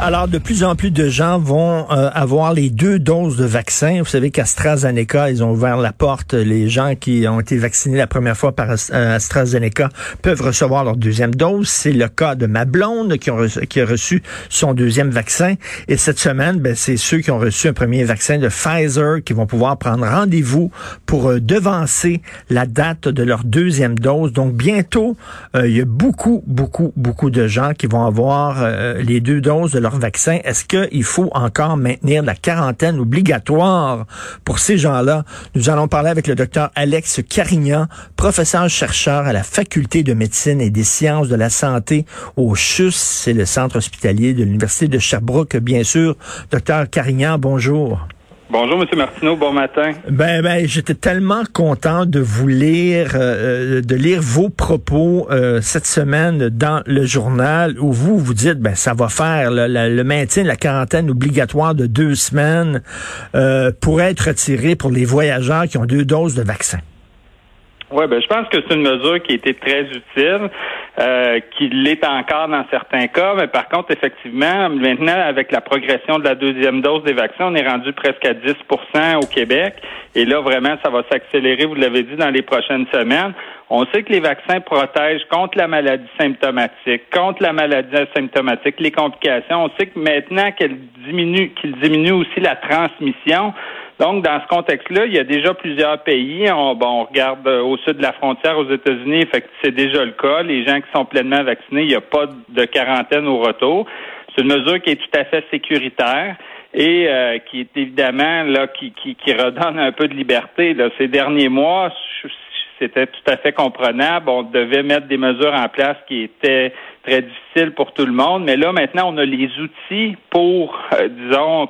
Alors, de plus en plus de gens vont euh, avoir les deux doses de vaccin. Vous savez qu'AstraZeneca, ils ont ouvert la porte. Les gens qui ont été vaccinés la première fois par euh, AstraZeneca peuvent recevoir leur deuxième dose. C'est le cas de ma blonde qui, a reçu son deuxième vaccin. Et cette semaine, ben, c'est ceux qui ont reçu un premier vaccin de Pfizer qui vont pouvoir prendre rendez-vous pour euh, devancer la date de leur deuxième dose. Donc, bientôt, il y a beaucoup, beaucoup, beaucoup de gens qui vont avoir les deux doses vaccin. Est-ce qu'il faut encore maintenir la quarantaine obligatoire pour ces gens-là? Nous allons parler avec le docteur Alex Carignan, professeur-chercheur à la Faculté de médecine et des sciences de la santé au CHUS, c'est le centre hospitalier de l'Université de Sherbrooke, bien sûr. Docteur Carignan, bonjour. Bonjour, Monsieur Martineau. Bon matin. Ben, ben, j'étais tellement content de vous lire, euh, de lire vos propos euh, cette semaine dans le journal où vous vous dites, ben, ça va faire le, maintien de la quarantaine obligatoire de deux semaines euh, pour être retiré pour les voyageurs qui ont deux doses de vaccin. Oui, ben je pense que c'est une mesure qui a été très utile, euh, qui l'est encore dans certains cas, mais par contre, effectivement, maintenant, avec la progression de la deuxième dose des vaccins, on est rendu presque à 10% au Québec. Et là, vraiment, ça va s'accélérer, vous l'avez dit, dans les prochaines semaines. On sait que les vaccins protègent contre la maladie symptomatique, contre la maladie asymptomatique, les complications. On sait que maintenant qu'elle diminue, qu'il diminue aussi la transmission, donc, dans ce contexte-là, il y a déjà plusieurs pays. On, bon, on regarde euh, au sud de la frontière aux États-Unis, fait c'est déjà le cas. Les gens qui sont pleinement vaccinés, il n'y a pas de quarantaine au retour. C'est une mesure qui est tout à fait sécuritaire et euh, qui est évidemment là qui, qui, qui, redonne un peu de liberté. Là. Ces derniers mois, c'était tout à fait comprenable. On devait mettre des mesures en place qui étaient très difficiles pour tout le monde, mais là maintenant on a les outils pour, euh, disons,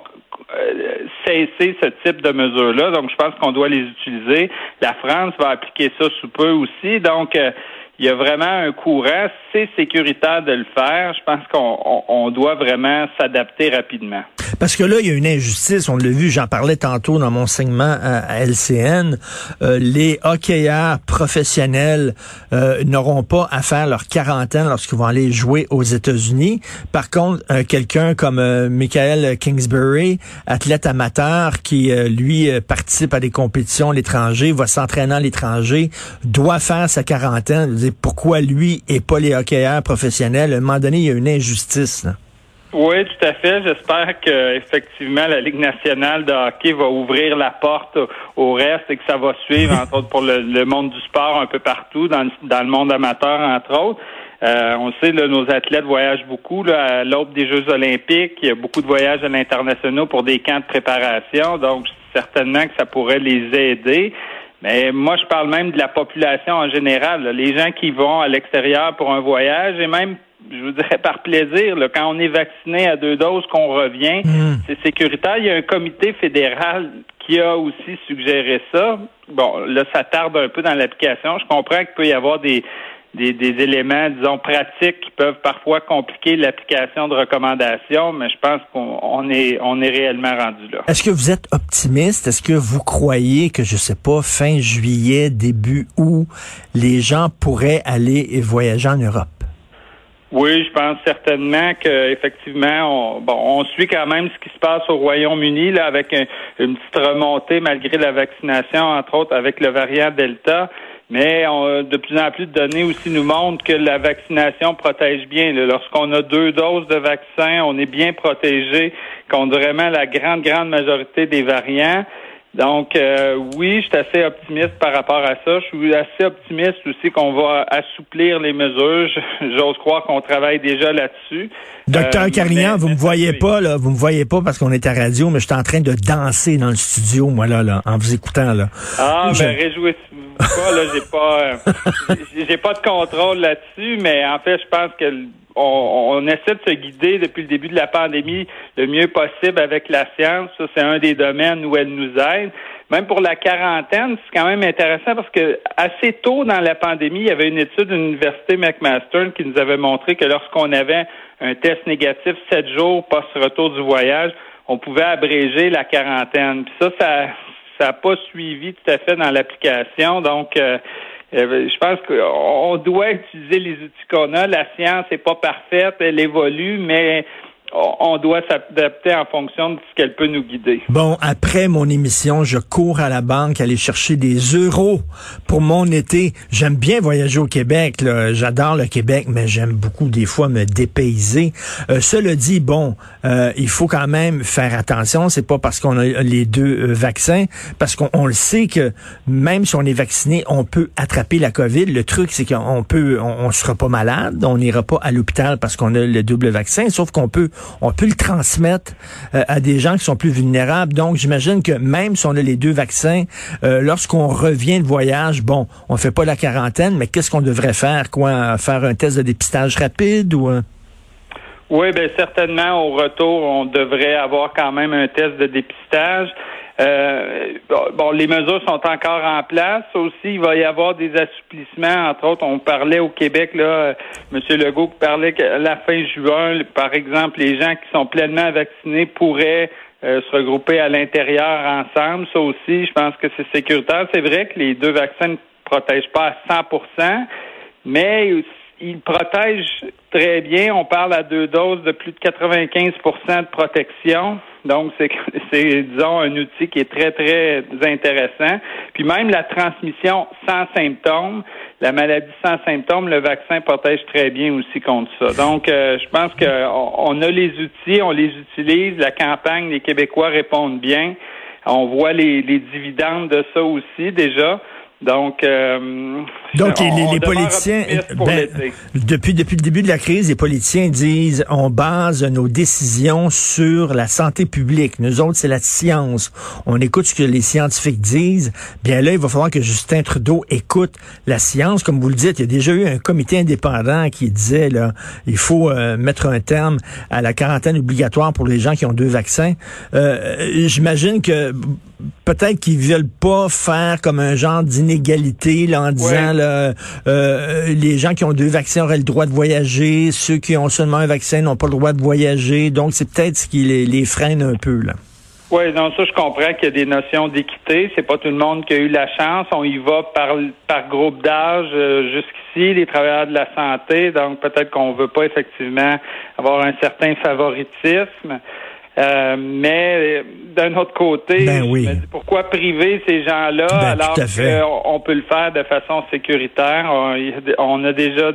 cesser ce type de mesures-là. Donc, je pense qu'on doit les utiliser. La France va appliquer ça sous peu aussi. Donc, euh, il y a vraiment un courant. C'est sécuritaire de le faire. Je pense qu'on doit vraiment s'adapter rapidement. Parce que là, il y a une injustice. On l'a vu, j'en parlais tantôt dans mon segment à, LCN. Euh, les hockeyeurs professionnels euh, n'auront pas à faire leur quarantaine lorsqu'ils vont aller jouer aux États-Unis. Par contre, euh, quelqu'un comme Michael Kingsbury, athlète amateur qui, lui, participe à des compétitions à l'étranger, va s'entraîner à l'étranger, doit faire sa quarantaine pourquoi lui et pas les hockeyeurs professionnels? À un moment donné, il y a une injustice. Oui, tout à fait. J'espère que effectivement la Ligue nationale de hockey va ouvrir la porte au reste et que ça va suivre, entre autres pour le, monde du sport un peu partout, dans, le monde amateur, entre autres. Euh, on sait, là, nos athlètes voyagent beaucoup là, à l'aube des Jeux olympiques. Il y a beaucoup de voyages à l'international pour des camps de préparation. Donc, certainement que ça pourrait les aider. Mais moi, je parle même de la population en général. Les gens qui vont à l'extérieur pour un voyage et même je vous dirais par plaisir, quand on est vacciné à deux doses, qu'on revient, hmm. c'est sécuritaire. Il y a un comité fédéral qui a aussi suggéré ça. Bon, là, ça tarde un peu dans l'application. Je comprends qu'il peut y avoir des, des, éléments, disons, pratiques qui peuvent parfois compliquer l'application de recommandations, mais je pense qu'on est, on est réellement rendu là. Est-ce que vous êtes optimiste? Est-ce que vous croyez que, je sais pas, fin juillet, début août, les gens pourraient aller et voyager en Europe? Oui, je pense certainement qu'effectivement, on, bon, on suit quand même ce qui se passe au Royaume-Uni là, avec une petite remontée malgré la vaccination, entre autres avec le variant Delta. Mais de plus en plus de données aussi nous montrent que la vaccination protège bien. Lorsqu'on a deux doses de vaccin, on est bien protégé contre vraiment la grande, grande majorité des variants. Donc, euh, oui, je suis assez optimiste par rapport à ça. Je suis assez optimiste aussi qu'on va assouplir les mesures. J'ose croire qu'on travaille déjà là-dessus. Docteur euh, Carignan, vous me voyez pas, là, vous me voyez pas parce qu'on est à radio, mais je suis en train de danser dans le studio, moi, là, là en vous écoutant, là. Ah, ben, réjouissez-vous pas, là, j'ai pas, euh, j'ai pas de contrôle là-dessus, mais en fait, je pense que on, essaie de se guider depuis le début de la pandémie le mieux possible avec la science. Ça, c'est un des domaines où elle nous aide. Même pour la quarantaine, c'est quand même intéressant parce que assez tôt dans la pandémie, il y avait une étude de l'université McMaster qui nous avait montré que lorsqu'on avait un test négatif sept jours post-retour du voyage, on pouvait abréger la quarantaine. Puis ça, ça ça n'a pas suivi tout à fait dans l'application. Donc, euh, je pense qu'on doit utiliser les outils qu'on a. La science n'est pas parfaite, elle évolue, mais on doit s'adapter en fonction de ce qu'elle peut nous guider. Bon, après mon émission, je cours à la banque aller chercher des euros pour mon été. J'aime bien voyager au Québec. J'adore le Québec, mais j'aime beaucoup des fois me dépayser. Euh, cela dit, bon, euh, il faut quand même faire attention. C'est pas parce qu'on a les deux euh, vaccins, parce qu'on le sait que même si on est vacciné, on peut attraper la COVID. Le truc, c'est qu'on peut, on, on sera pas malade, on n'ira pas à l'hôpital parce qu'on a le double vaccin, sauf qu'on peut on peut le transmettre euh, à des gens qui sont plus vulnérables. Donc, j'imagine que même si on a les deux vaccins, euh, lorsqu'on revient de voyage, bon, on fait pas la quarantaine, mais qu'est-ce qu'on devrait faire? Quoi? Faire un test de dépistage rapide ou... Oui, bien certainement, au retour, on devrait avoir quand même un test de dépistage. Euh, bon, les mesures sont encore en place. Aussi, il va y avoir des assouplissements. Entre autres, on parlait au Québec, là, M. Legault parlait qu'à la fin juin, par exemple, les gens qui sont pleinement vaccinés pourraient euh, se regrouper à l'intérieur ensemble. Ça aussi, je pense que c'est sécuritaire. C'est vrai que les deux vaccins ne protègent pas à 100% mais ils protègent très bien. On parle à deux doses de plus de 95% de protection. Donc, c'est, disons, un outil qui est très, très intéressant. Puis même la transmission sans symptômes, la maladie sans symptômes, le vaccin protège très bien aussi contre ça. Donc, euh, je pense qu'on on a les outils, on les utilise. La campagne, les Québécois répondent bien. On voit les, les dividendes de ça aussi déjà. Donc, euh, donc les, politiciens, ben, depuis depuis le début de la crise, les politiciens disent on base nos décisions sur la santé publique. Nous autres, c'est la science. On écoute ce que les scientifiques disent. Bien là, il va falloir que Justin Trudeau écoute la science, comme vous le dites. Il y a déjà eu un comité indépendant qui disait là, il faut euh, mettre un terme à la quarantaine obligatoire pour les gens qui ont deux vaccins. Euh, J'imagine que peut-être qu'ils veulent pas faire comme un genre d'inégalité là, en disant là, euh, les gens qui ont deux vaccins auraient le droit de voyager, ceux qui ont seulement un vaccin n'ont pas le droit de voyager. Donc c'est peut-être ce qui les, freine un peu là. Oui, donc ça, je comprends qu'il y a des notions d'équité. C'est pas tout le monde qui a eu la chance. On y va par, par groupe d'âge euh, jusqu'ici, les travailleurs de la santé. Donc peut-être qu'on veut pas effectivement avoir un certain favoritisme. Euh, mais d'un autre côté, ben dis pourquoi priver ces gens-là ben, alors qu'on peut le faire de façon sécuritaire? On, a déjà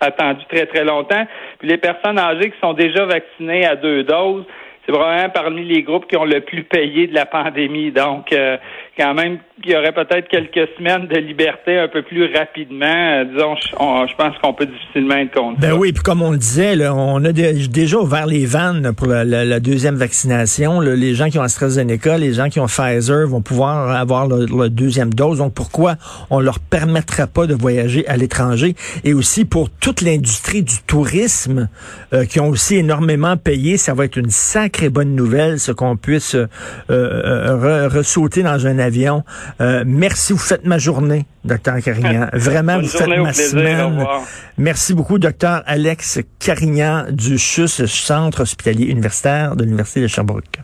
attendu très très longtemps. Puis les personnes âgées qui sont déjà vaccinées à deux doses, c'est vraiment parmi les groupes qui ont le plus payé de la pandémie. Donc, euh, quand même, il y aurait peut-être quelques semaines de liberté un peu plus rapidement. Euh, disons, je, pense qu'on peut difficilement être contre ben oui, puis comme on le disait, là, on a déjà ouvert les vannes pour la, deuxième vaccination. les gens qui ont AstraZeneca, les gens qui ont Pfizer vont pouvoir avoir la deuxième dose. Donc, pourquoi on leur permettra pas de voyager à l'étranger? Et aussi pour toute l'industrie du tourisme, euh, qui ont aussi énormément payé, ça va être une sacrée bonne nouvelle, ce qu'on puisse euh, euh ressauter dans un avion. Euh, merci, vous faites ma journée, docteur Carignan. Vraiment, vous faites ma semaine. Merci beaucoup, docteur Alex Carignan du CHUS, Centre hospitalier universitaire de l'Université de Sherbrooke.